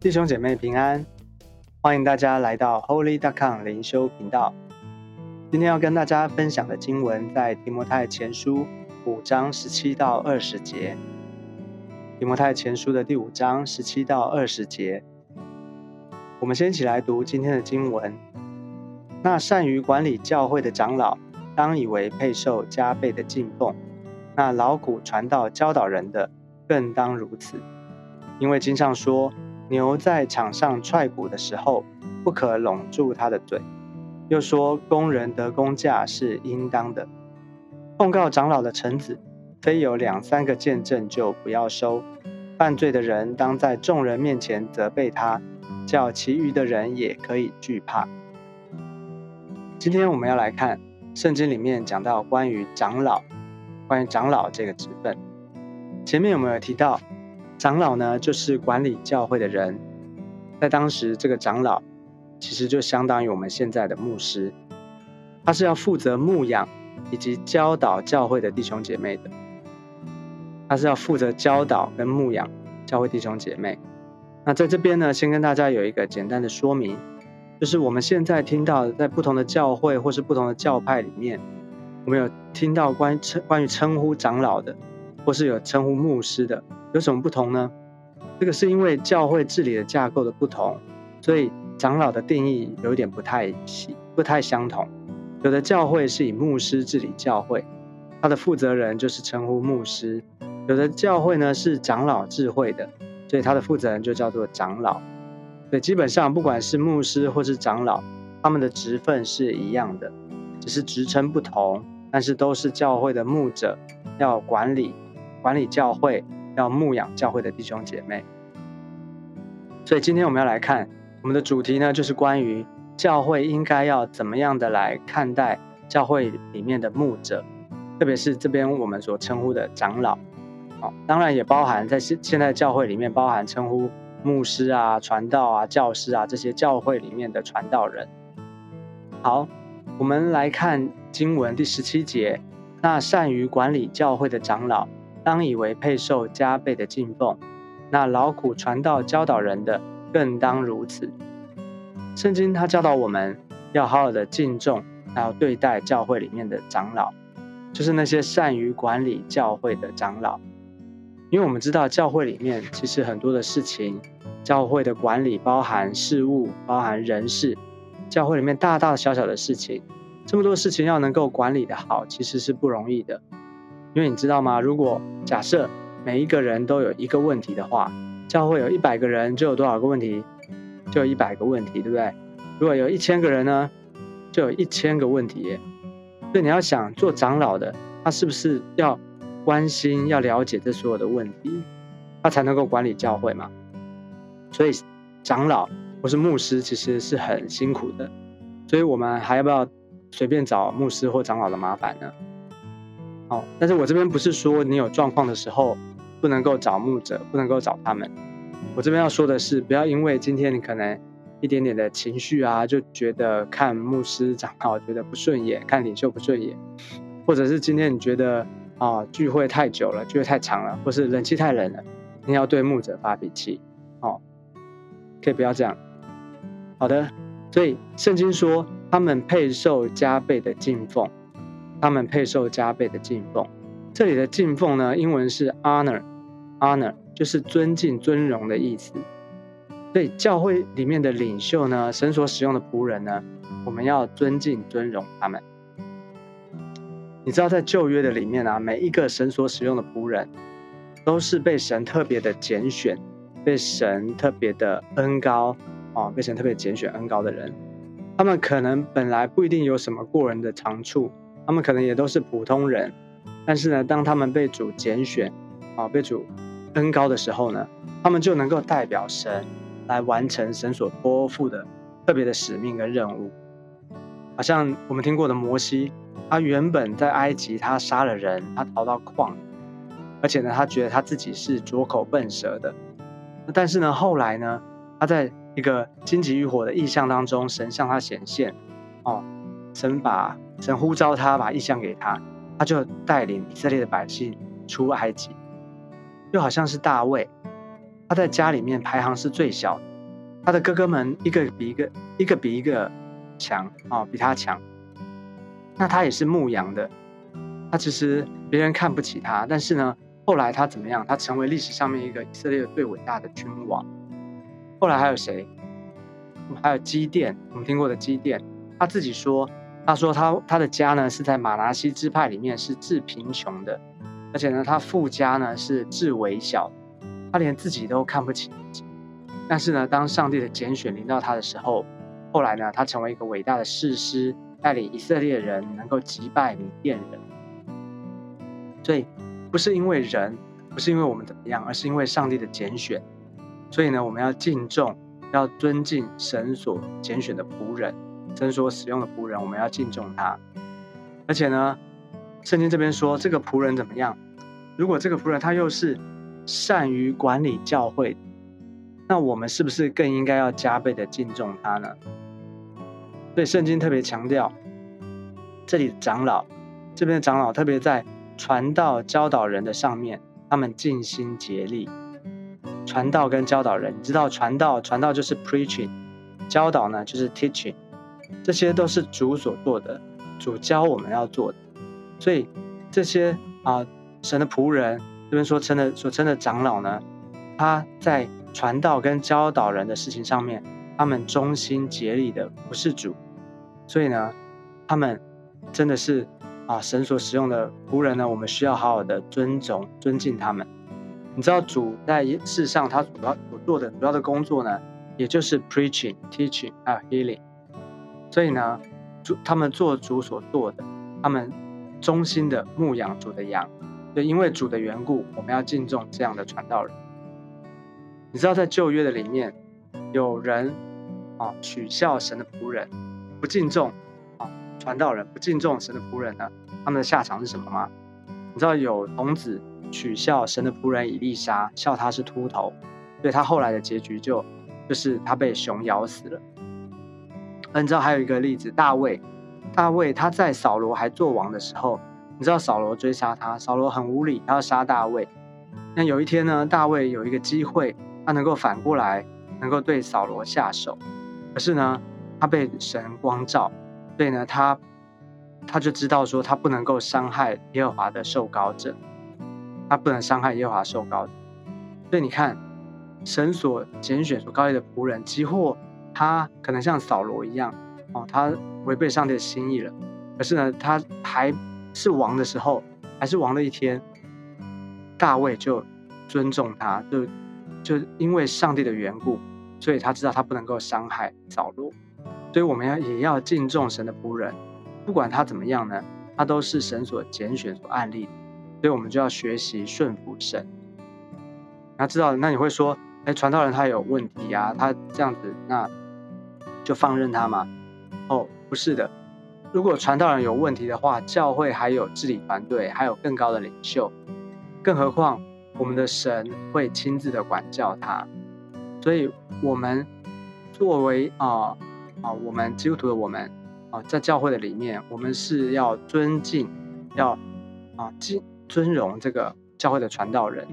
弟兄姐妹平安，欢迎大家来到 Holy. dot com 灵修频道。今天要跟大家分享的经文在提摩太前书五章十七到二十节。提摩太前书的第五章十七到二十节，我们先一起来读今天的经文。那善于管理教会的长老，当以为配受加倍的敬奉；那劳苦传道教导人的，更当如此。因为经上说。牛在场上踹鼓的时候，不可拢住它的嘴。又说，工人得工价是应当的。控告长老的臣子，非有两三个见证就不要收。犯罪的人当在众人面前责备他，叫其余的人也可以惧怕。今天我们要来看圣经里面讲到关于长老，关于长老这个职分。前面有没有提到？长老呢，就是管理教会的人。在当时，这个长老其实就相当于我们现在的牧师，他是要负责牧养以及教导教会的弟兄姐妹的。他是要负责教导跟牧养教会弟兄姐妹。那在这边呢，先跟大家有一个简单的说明，就是我们现在听到在不同的教会或是不同的教派里面，我们有听到关于称关于称呼长老的，或是有称呼牧师的。有什么不同呢？这个是因为教会治理的架构的不同，所以长老的定义有点不太、不太相同。有的教会是以牧师治理教会，他的负责人就是称呼牧师；有的教会呢是长老智慧的，所以他的负责人就叫做长老。所以基本上不管是牧师或是长老，他们的职分是一样的，只是职称不同，但是都是教会的牧者，要管理管理教会。要牧养教会的弟兄姐妹，所以今天我们要来看我们的主题呢，就是关于教会应该要怎么样的来看待教会里面的牧者，特别是这边我们所称呼的长老，哦，当然也包含在现现在教会里面包含称呼牧师啊、传道啊、教师啊这些教会里面的传道人。好，我们来看经文第十七节，那善于管理教会的长老。当以为配受加倍的敬奉，那劳苦传道教导人的更当如此。圣经他教导我们要好好的敬重，还要对待教会里面的长老，就是那些善于管理教会的长老。因为我们知道教会里面其实很多的事情，教会的管理包含事务，包含人事，教会里面大大小小的事情，这么多事情要能够管理的好，其实是不容易的。因为你知道吗？如果假设每一个人都有一个问题的话，教会有一百个人就有多少个问题？就有一百个问题，对不对？如果有一千个人呢，就有一千个问题。所以你要想做长老的，他是不是要关心、要了解这所有的问题，他才能够管理教会嘛？所以长老或是牧师其实是很辛苦的。所以我们还要不要随便找牧师或长老的麻烦呢？哦，但是我这边不是说你有状况的时候不能够找牧者，不能够找他们。我这边要说的是，不要因为今天你可能一点点的情绪啊，就觉得看牧师长老觉得不顺眼，看领袖不顺眼，或者是今天你觉得啊聚会太久了，聚会太长了，或是冷气太冷了，你要对牧者发脾气，哦，可以不要这样。好的，所以圣经说他们配受加倍的敬奉。他们配受加倍的敬奉。这里的敬奉呢，英文是 honor，honor 就是尊敬、尊荣的意思。所以教会里面的领袖呢，神所使用的仆人呢，我们要尊敬、尊荣他们。你知道，在旧约的里面啊，每一个神所使用的仆人，都是被神特别的拣选，被神特别的恩高啊，被神特别拣选恩高的人。他们可能本来不一定有什么过人的长处。他们可能也都是普通人，但是呢，当他们被主拣选，啊，被主恩高的时候呢，他们就能够代表神来完成神所托付的特别的使命跟任务。好像我们听过的摩西，他原本在埃及，他杀了人，他逃到旷野，而且呢，他觉得他自己是拙口笨舌的。但是呢，后来呢，他在一个荆棘欲火的意象当中，神向他显现，哦，神把。神呼召他，把意象给他，他就带领以色列的百姓出埃及。又好像是大卫，他在家里面排行是最小，他的哥哥们一个比一个一个比一个强啊，比他强。那他也是牧羊的，他其实别人看不起他，但是呢，后来他怎么样？他成为历史上面一个以色列最伟大的君王。后来还有谁？还有基甸，我们听过的基甸，他自己说，他说他他的家呢是在马拿西支派里面是致贫穷的，而且呢，他父家呢是致微小，他连自己都看不起自己。但是呢，当上帝的拣选临到他的时候，后来呢，他成为一个伟大的士师。带领以色列人能够击败米甸人，所以不是因为人，不是因为我们怎么样，而是因为上帝的拣选。所以呢，我们要敬重，要尊敬神所拣选的仆人，神所使用的仆人，我们要敬重他。而且呢，圣经这边说这个仆人怎么样？如果这个仆人他又是善于管理教会，那我们是不是更应该要加倍的敬重他呢？所以圣经特别强调，这里的长老，这边的长老特别在传道教导人的上面，他们尽心竭力。传道跟教导人，你知道传道传道就是 preaching，教导呢就是 teaching，这些都是主所做的，主教我们要做的。所以这些啊神的仆人这边所称的所称的长老呢，他在传道跟教导人的事情上面，他们忠心竭力的不是主。所以呢，他们真的是啊，神所使用的仆人呢，我们需要好好的尊重、尊敬他们。你知道主在世上他主要所做的主要的工作呢，也就是 preaching、teaching 还有 healing。所以呢，主他们做主所做的，他们忠心的牧养主的羊。就因为主的缘故，我们要敬重这样的传道人。你知道在旧约的里面，有人啊取笑神的仆人。不敬重啊，传道人不敬重神的仆人呢，他们的下场是什么吗？你知道有童子取笑神的仆人以利沙，笑他是秃头，所以他后来的结局就就是他被熊咬死了。你知道还有一个例子，大卫，大卫他在扫罗还做王的时候，你知道扫罗追杀他，扫罗很无理，他要杀大卫。那有一天呢，大卫有一个机会，他能够反过来能够对扫罗下手，可是呢？他被神光照，所以呢，他他就知道说，他不能够伤害耶和华的受膏者，他不能伤害耶和华受膏者。所以你看，神所拣选、所高立的仆人，几乎他可能像扫罗一样，哦，他违背上帝的心意了。可是呢，他还是王的时候，还是王的一天，大卫就尊重他，就就因为上帝的缘故，所以他知道他不能够伤害扫罗。所以我们要也要敬重神的仆人，不管他怎么样呢，他都是神所拣选、所案例。所以我们就要学习顺服神。那知道，那你会说，哎，传道人他有问题啊，他这样子，那就放任他吗？哦，不是的。如果传道人有问题的话，教会还有治理团队，还有更高的领袖，更何况我们的神会亲自的管教他。所以，我们作为啊。啊，我们基督徒的我们啊，在教会的里面，我们是要尊敬，要啊敬尊荣这个教会的传道人。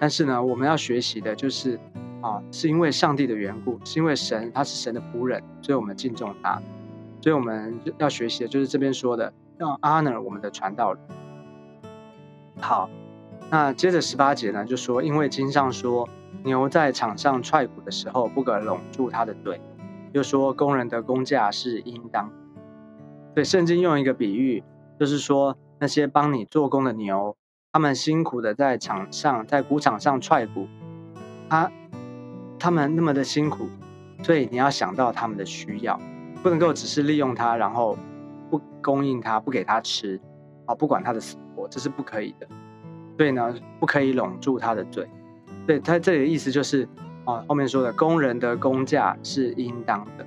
但是呢，我们要学习的就是啊，是因为上帝的缘故，是因为神他是神的仆人，所以我们敬重他。所以我们要学习的就是这边说的，要 honor 我们的传道人。好，那接着十八节呢，就说因为经上说，牛在场上踹鼓的时候，不可拢住它的嘴。又说工人的工价是应当，对圣经用一个比喻，就是说那些帮你做工的牛，他们辛苦的在场上，在谷场上踹鼓，他他们那么的辛苦，所以你要想到他们的需要，不能够只是利用他，然后不供应他，不给他吃，啊，不管他的死活，这是不可以的。所以呢，不可以拢住他的嘴。对他这里的意思就是。啊，后面说的工人的工价是应当的，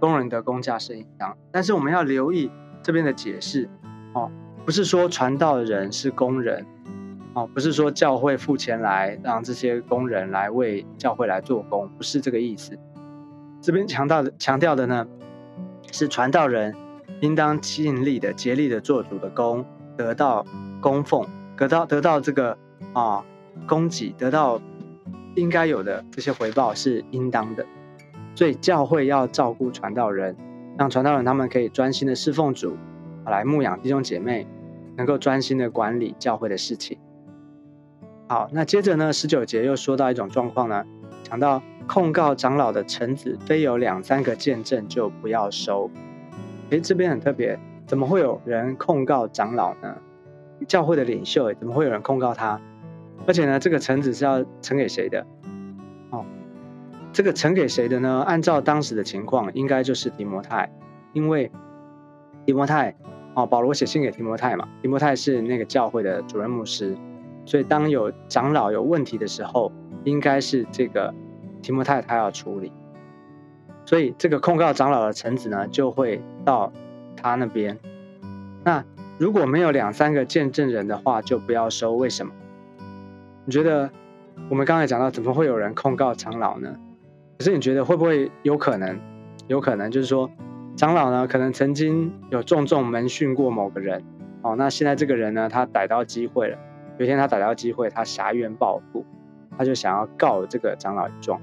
工人的工价是应当，但是我们要留意这边的解释，哦，不是说传道人是工人，哦，不是说教会付钱来让这些工人来为教会来做工，不是这个意思。这边强调的强调的呢，是传道人应当尽力的、竭力的做主的工，得到供奉，得到得到这个啊供给，得到。应该有的这些回报是应当的，所以教会要照顾传道人，让传道人他们可以专心的侍奉主，来牧养弟兄姐妹，能够专心的管理教会的事情。好，那接着呢，十九节又说到一种状况呢，讲到控告长老的臣子，非有两三个见证就不要收。诶，这边很特别，怎么会有人控告长老呢？教会的领袖，怎么会有人控告他？而且呢，这个臣子是要呈给谁的？哦，这个呈给谁的呢？按照当时的情况，应该就是提摩太，因为提摩太，哦，保罗写信给提摩太嘛，提摩太是那个教会的主任牧师。所以，当有长老有问题的时候，应该是这个提摩太他要处理。所以，这个控告长老的臣子呢，就会到他那边。那如果没有两三个见证人的话，就不要收。为什么？你觉得我们刚才讲到，怎么会有人控告长老呢？可是你觉得会不会有可能？有可能就是说，长老呢，可能曾经有重重门训过某个人。哦，那现在这个人呢，他逮到机会了。有一天他逮到机会，他挟冤报复，他就想要告这个长老一状。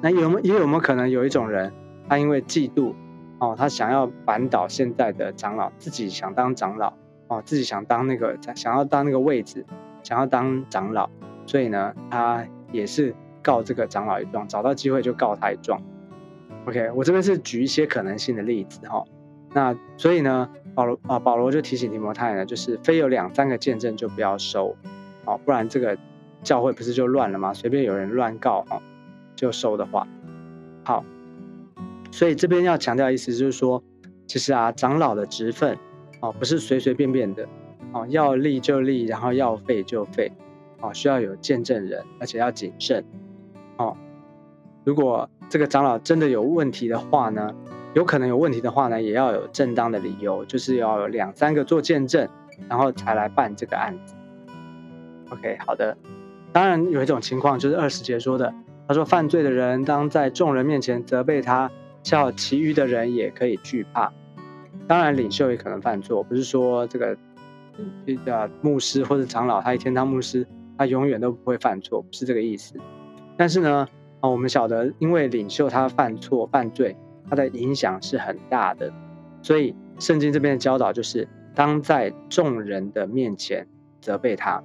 那有没也有没有可能有一种人，他因为嫉妒哦，他想要扳倒现在的长老，自己想当长老哦，自己想当那个想要当那个位置，想要当长老，所以呢，他也是告这个长老一状，找到机会就告他一状。OK，我这边是举一些可能性的例子哈。那所以呢？保罗啊，保罗就提醒提摩太呢，就是非有两三个见证就不要收，哦，不然这个教会不是就乱了吗？随便有人乱告哦，就收的话，好，所以这边要强调意思就是说，其实啊，长老的职分哦，不是随随便便的哦，要立就立，然后要废就废，哦，需要有见证人，而且要谨慎，哦，如果这个长老真的有问题的话呢？有可能有问题的话呢，也要有正当的理由，就是要有两三个做见证，然后才来办这个案子。OK，好的。当然有一种情况就是二十节说的，他说犯罪的人当在众人面前责备他，叫其余的人也可以惧怕。当然领袖也可能犯错，不是说这个这个牧师或者长老他一天当牧师，他永远都不会犯错，不是这个意思。但是呢，啊，我们晓得，因为领袖他犯错犯罪。它的影响是很大的，所以圣经这边的教导就是：当在众人的面前责备他，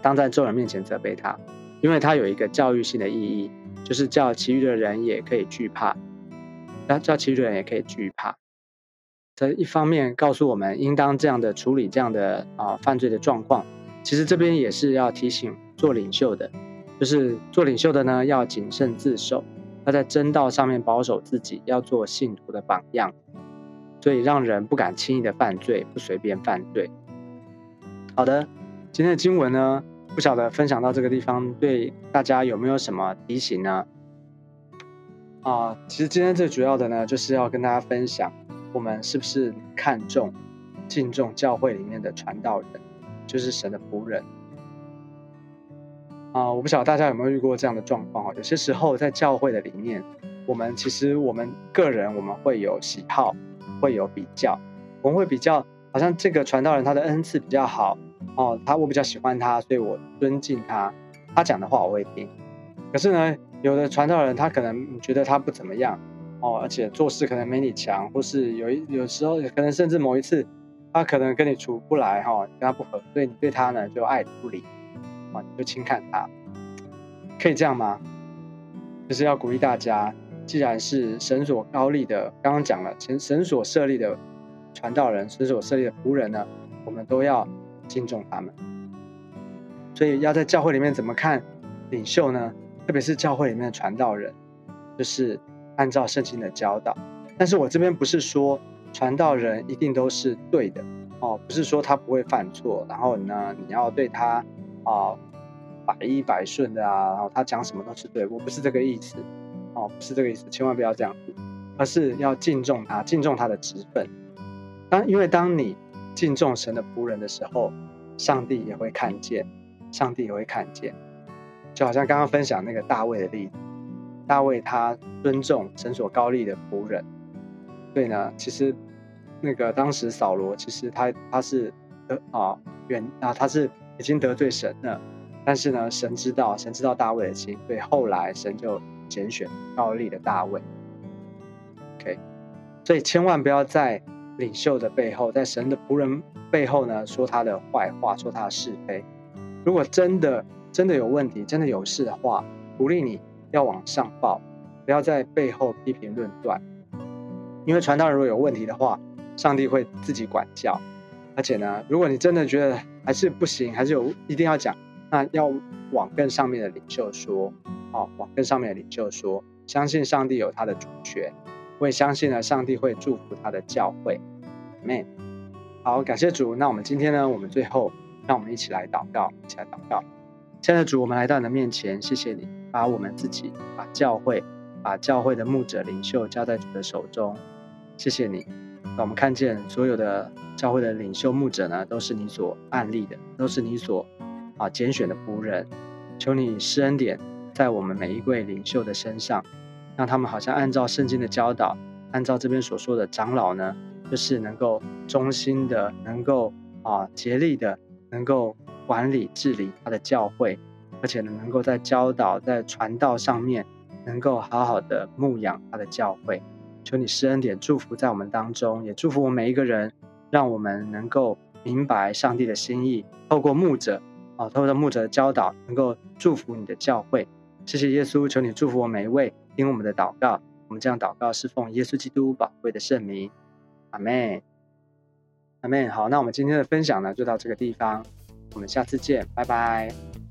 当在众人面前责备他，因为它有一个教育性的意义，就是叫其余的人也可以惧怕，那叫其余的人也可以惧怕。这一方面告诉我们应当这样的处理这样的啊犯罪的状况，其实这边也是要提醒做领袖的，就是做领袖的呢要谨慎自守。要在真道上面保守自己，要做信徒的榜样，所以让人不敢轻易的犯罪，不随便犯罪。好的，今天的经文呢，不晓得分享到这个地方，对大家有没有什么提醒呢？啊，其实今天最主要的呢，就是要跟大家分享，我们是不是看重、敬重教会里面的传道人，就是神的仆人。啊，我不晓得大家有没有遇过这样的状况啊？有些时候在教会的里面，我们其实我们个人我们会有喜好，会有比较，我们会比较，好像这个传道人他的恩赐比较好哦，他我比较喜欢他，所以我尊敬他，他讲的话我会听。可是呢，有的传道人他可能觉得他不怎么样哦，而且做事可能没你强，或是有一有时候可能甚至某一次他可能跟你处不来哈，跟他不合，所以你对他呢就爱理不理。啊，你就轻看他，可以这样吗？就是要鼓励大家，既然是神所高立的，刚刚讲了，神神所设立的传道人，神所设立的仆人呢，我们都要敬重他们。所以要在教会里面怎么看领袖呢？特别是教会里面的传道人，就是按照圣经的教导。但是我这边不是说传道人一定都是对的哦，不是说他不会犯错，然后呢，你要对他。啊，百依百顺的啊，然后他讲什么都是对，我不是这个意思，哦，不是这个意思，千万不要这样子，而是要敬重他，敬重他的职分。当因为当你敬重神的仆人的时候，上帝也会看见，上帝也会看见。就好像刚刚分享那个大卫的例子，大卫他尊重神所高立的仆人，所以呢，其实那个当时扫罗其实他他是呃啊原啊他是。已经得罪神了，但是呢，神知道，神知道大卫的心，所以后来神就拣选高利的大卫。OK，所以千万不要在领袖的背后，在神的仆人背后呢说他的坏话，说他的是非。如果真的真的有问题，真的有事的话，鼓励你要往上报，不要在背后批评论断。因为传道人如果有问题的话，上帝会自己管教。而且呢，如果你真的觉得还是不行，还是有一定要讲，那要往更上面的领袖说，哦，往更上面的领袖说，相信上帝有他的主权，我也相信呢，上帝会祝福他的教会，amen。好，感谢主。那我们今天呢，我们最后让我们一起来祷告，一起来祷告。亲爱的主，我们来到你的面前，谢谢你把我们自己、把教会、把教会的牧者领袖交在主的手中，谢谢你。让我们看见所有的教会的领袖牧者呢，都是你所案例的，都是你所啊拣选的仆人。求你施恩典在我们每一位领袖的身上，让他们好像按照圣经的教导，按照这边所说的长老呢，就是能够忠心的，能够啊竭力的，能够管理治理他的教会，而且呢，能够在教导在传道上面，能够好好的牧养他的教会。求你施恩典，祝福在我们当中，也祝福我们每一个人，让我们能够明白上帝的心意，透过牧者，啊，透过牧者的教导，能够祝福你的教会。谢谢耶稣，求你祝福我每一位，听我们的祷告。我们这样祷告，是奉耶稣基督宝贵的圣名，阿门，阿门。好，那我们今天的分享呢，就到这个地方，我们下次见，拜拜。